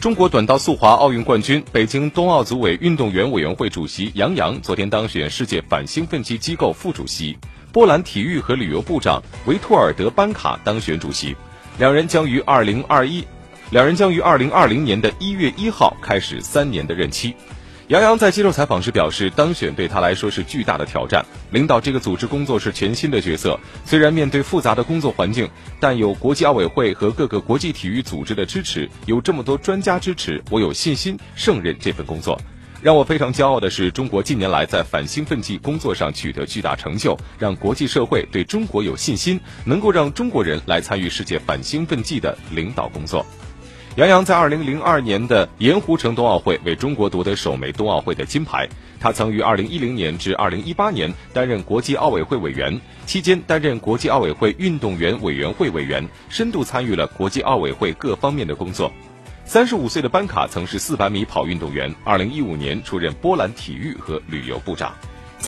中国短道速滑奥运冠军、北京冬奥组委运动员委员会主席杨扬昨天当选世界反兴奋剂机构副主席，波兰体育和旅游部长维托尔德班卡当选主席，两人将于二零二一，两人将于二零二零年的一月一号开始三年的任期。杨洋在接受采访时表示，当选对他来说是巨大的挑战。领导这个组织工作是全新的角色，虽然面对复杂的工作环境，但有国际奥委会和各个国际体育组织的支持，有这么多专家支持，我有信心胜任这份工作。让我非常骄傲的是，中国近年来在反兴奋剂工作上取得巨大成就，让国际社会对中国有信心，能够让中国人来参与世界反兴奋剂的领导工作。杨洋在二零零二年的盐湖城冬奥会为中国夺得首枚冬奥会的金牌。他曾于二零一零年至二零一八年担任国际奥委会委员，期间担任国际奥委会运动员委员会委员，深度参与了国际奥委会各方面的工作。三十五岁的班卡曾是四百米跑运动员，二零一五年出任波兰体育和旅游部长。